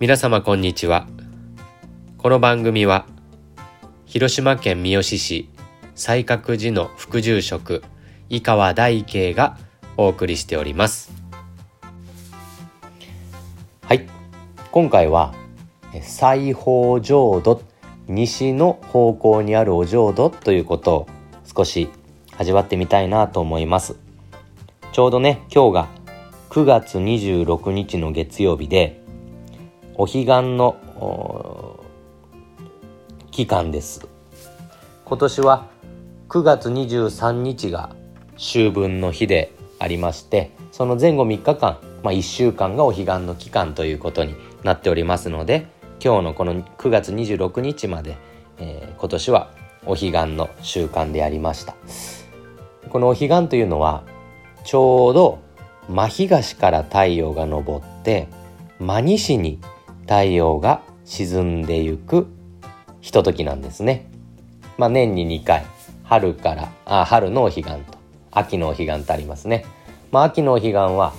皆様こんにちは。この番組は広島県三次市西覚寺の副住職井川大慶がお送りしております。はい。今回は西方浄土西の方向にあるお浄土ということを少し味わってみたいなと思います。ちょうどね今日が9月26日の月曜日でお彼岸の期間です。今年は9月23日が秋分の日でありましてその前後3日間、まあ、1週間がお彼岸の期間ということになっておりますので今日のこの9月26日まで、えー、今年はお彼岸の習慣でありました。このお彼岸というのはちょうど真東から太陽が昇って真西に太陽が沈んでゆくひとときなんですね。まあ、年に2回春からあ春のお彼岸と秋のお彼岸とありますね。まあ、秋のお彼岸は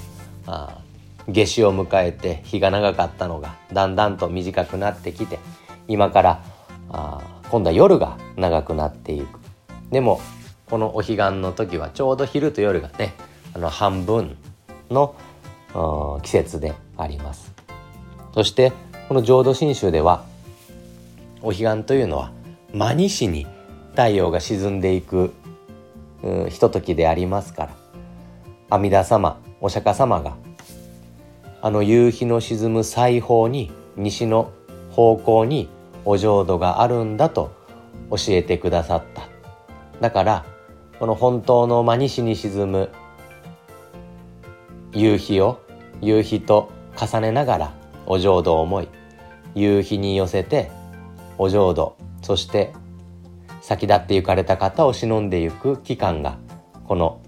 あ夏至を迎えて日が長かったのがだんだんと短くなってきて今からあ今度は夜が長くなっていく。でもこのお彼岸の時はちょうど昼と夜がねあの半分の季節であります。そしてこの浄土真宗ではお彼岸というのは真西に太陽が沈んでいくひとときでありますから阿弥陀様お釈迦様があの夕日の沈む西方に西の方向にお浄土があるんだと教えてくださった。だからこの本当の真西に沈む夕日を夕日と重ねながらお浄土を思い夕日に寄せてお浄土そして先立って行かれた方を忍んでゆく期間がこの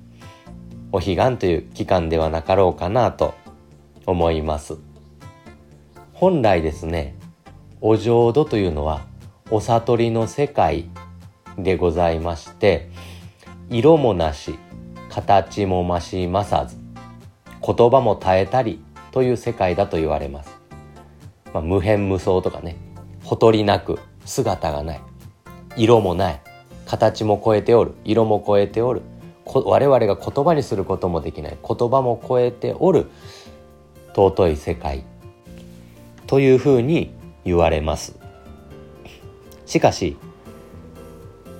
お彼岸という期間ではなかろうかなと思います。本来ですねお浄土というのはお悟りの世界でございまして色もなし形も増し増さず言葉も絶えたりという世界だと言われます。まあ、無変無相とかねほとりなく姿がない。色もない。形も超えておる。色も超えておる。我々が言葉にすることもできない。言葉も超えておる。尊い世界。というふうに言われます。しかし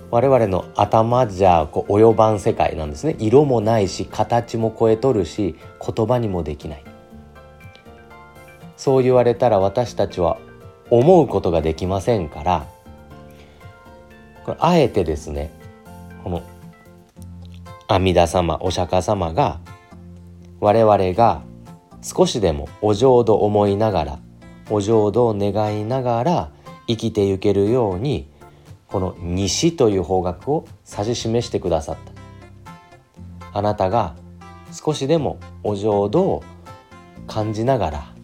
我々の頭じゃこう及ばん世界なんですね。色もないし形も超えとるし言葉にもできない。そう言われたら私たちは思うことができませんからこれあえてですねこの阿弥陀様お釈迦様が我々が少しでもお浄土思いながらお浄土を願いながら生きてゆけるようにこの西という方角を指し示してくださった。あなたが少しでもお浄土を感じながら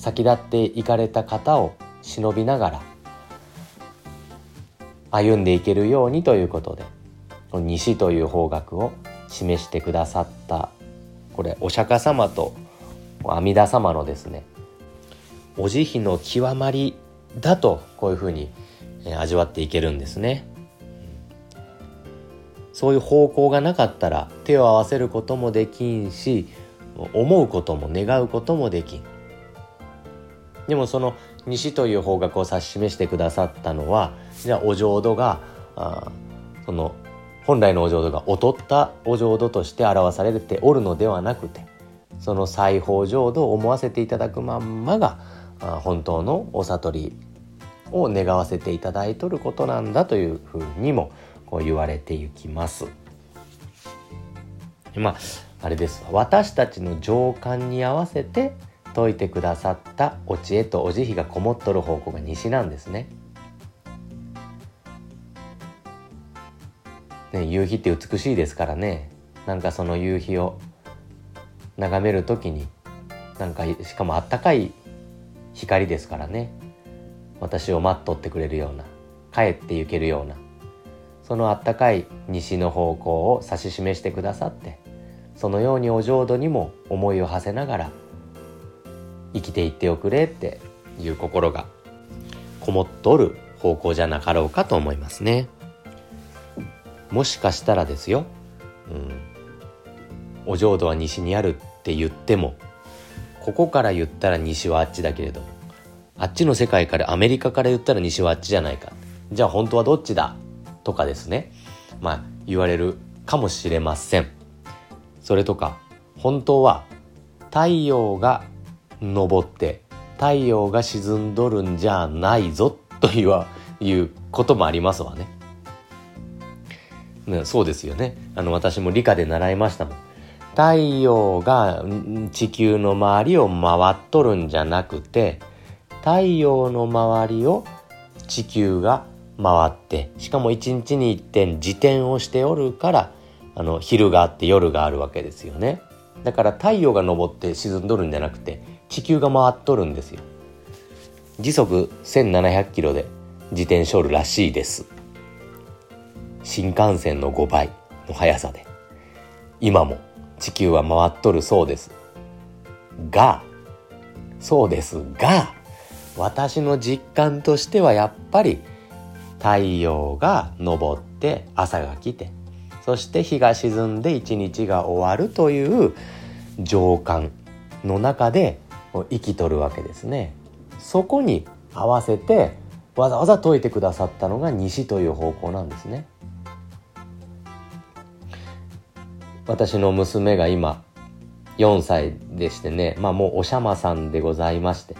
先立って行かれた方を忍びながら歩んでいけるようにということで西という方角を示してくださったこれお釈迦様と阿弥陀様のですねお慈悲の極まりだとこういうふうに味わっていけるんですね。そういう方向がなかったら手を合わせることもできんし思うことも願うこともできんでもその西という方角を指し示してくださったのはじゃあお浄土があその本来のお浄土が劣ったお浄土として表されておるのではなくてその西方浄土を思わせていただくまんまが本当のお悟りを願わせていただいとることなんだというふうにもこう言われていきます。まああれです私たちの情感に合わせて説いてくださったお知恵とお慈悲がこもっとる方向が西なんですね。ね夕日って美しいですからねなんかその夕日を眺める時になんかしかもあったかい光ですからね私を待っとってくれるような帰って行けるようなそのあったかい西の方向を指し示してくださってそのようにお浄土にも思いを馳せながら生きていっておくれっていう心がこもっとる方向じゃなかろうかと思いますね。もしかしたらですよ、うん、お浄土は西にあるって言ってもここから言ったら西はあっちだけれどもあっちの世界からアメリカから言ったら西はあっちじゃないか。じゃあ本当はどっちだとかですね。まあ言われるかもしれません。それとか本当は太陽が昇って太陽が沈んどるんじゃないぞといういうこともありますわね。ねそうですよね。あの私も理科で習いましたもん。太陽が地球の周りを回っとるんじゃなくて太陽の周りを地球が回ってしかも一日に一点自転をしておるからあの昼があって夜があるわけですよね。だから太陽が昇って沈んどるんじゃなくて地球が回っとるんですよ。時速1700キロで自転車おるらしいです。新幹線の5倍の速さで。今も地球は回っとるそうです。がそうですが私の実感としてはやっぱり太陽が昇って朝が来てそして日が沈んで一日が終わるという情感の中で生きとるわけですね。そこに合わせてわざわざ説いてくださったのが西という方向なんですね。私の娘が今4歳でしてね、まあもうおしゃまさんでございまして、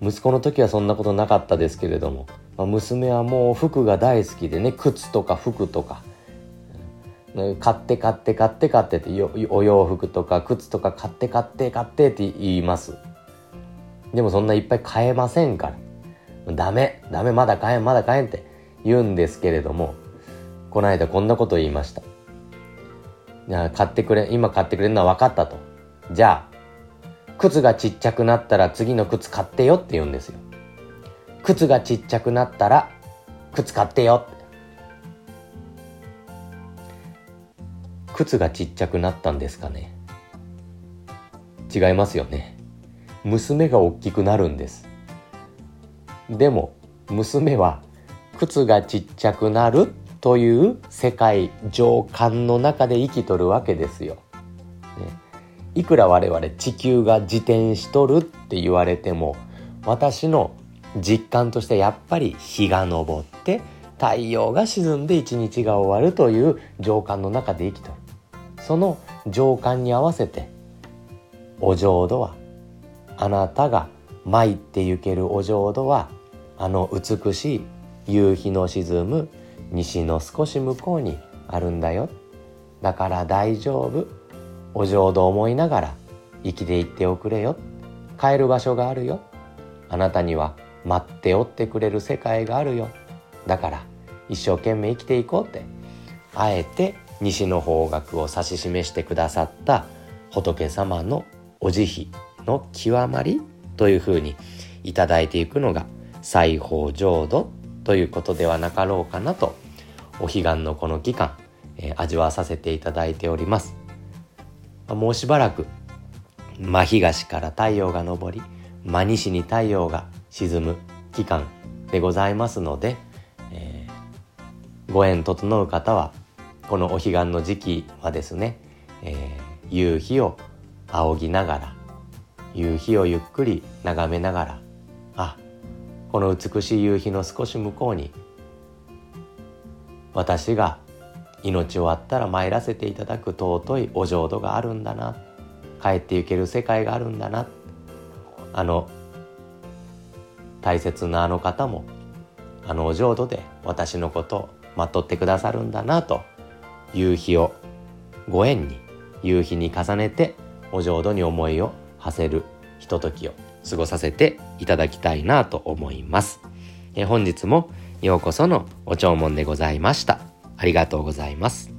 息子の時はそんなことなかったですけれども、娘はもう服が大好きでね、靴とか服とか、買って買って買って買ってってお洋服とか靴とか買って買って買ってって言います。でもそんないっぱい買えませんから。ダメダメまだ買えんまだ買えんって言うんですけれどもこの間こんなこと言いました。いや買ってくれ今買ってくれるのは分かったと。じゃあ靴がちっちゃくなったら次の靴買ってよって言うんですよ。靴がちっちゃくなったら靴買ってよって。靴がちっちゃくなったんですかね？違いますよね。娘が大きくなるんです。でも娘は靴がちっちゃくなるという世界情感の中で生きとるわけですよ、ね、いくら我々地球が自転しとるって言われても私の実感としてやっぱり日が昇って太陽が沈んで一日が終わるという情感の中で生きとる。その情感に合わせてお浄土はあなたが参って行けるお浄土はあの美しい夕日の沈む西の少し向こうにあるんだよ。だから大丈夫。お浄土思いながら生きていっておくれよ。帰る場所があるよあなたには待っておってくれる世界があるよ。だから一生懸命生きていこうって。あえて西の方角を指し示してくださった仏様のお慈悲の極まりというふうにいただいていくのが西方浄土ということではなかろうかなとお彼岸のこの期間、えー、味わわさせていただいております。もうしばらく真東から太陽が昇り真西に太陽が沈む期間でございますので、えー、ご縁整う方はこのお彼岸の時期はですね、えー、夕日を仰ぎながら夕日をゆっくり眺めながらあこの美しい夕日の少し向こうに私が命をあったら参らせていただく尊いお浄土があるんだな帰ってゆける世界があるんだなあの大切なあの方もあのお浄土で私のことを待っとってくださるんだなと夕日をご縁に夕日に重ねてお浄土に思いを馳せるひとときを過ごさせていただきたいなと思います。え本日もようこそのお弔問でございました。ありがとうございます。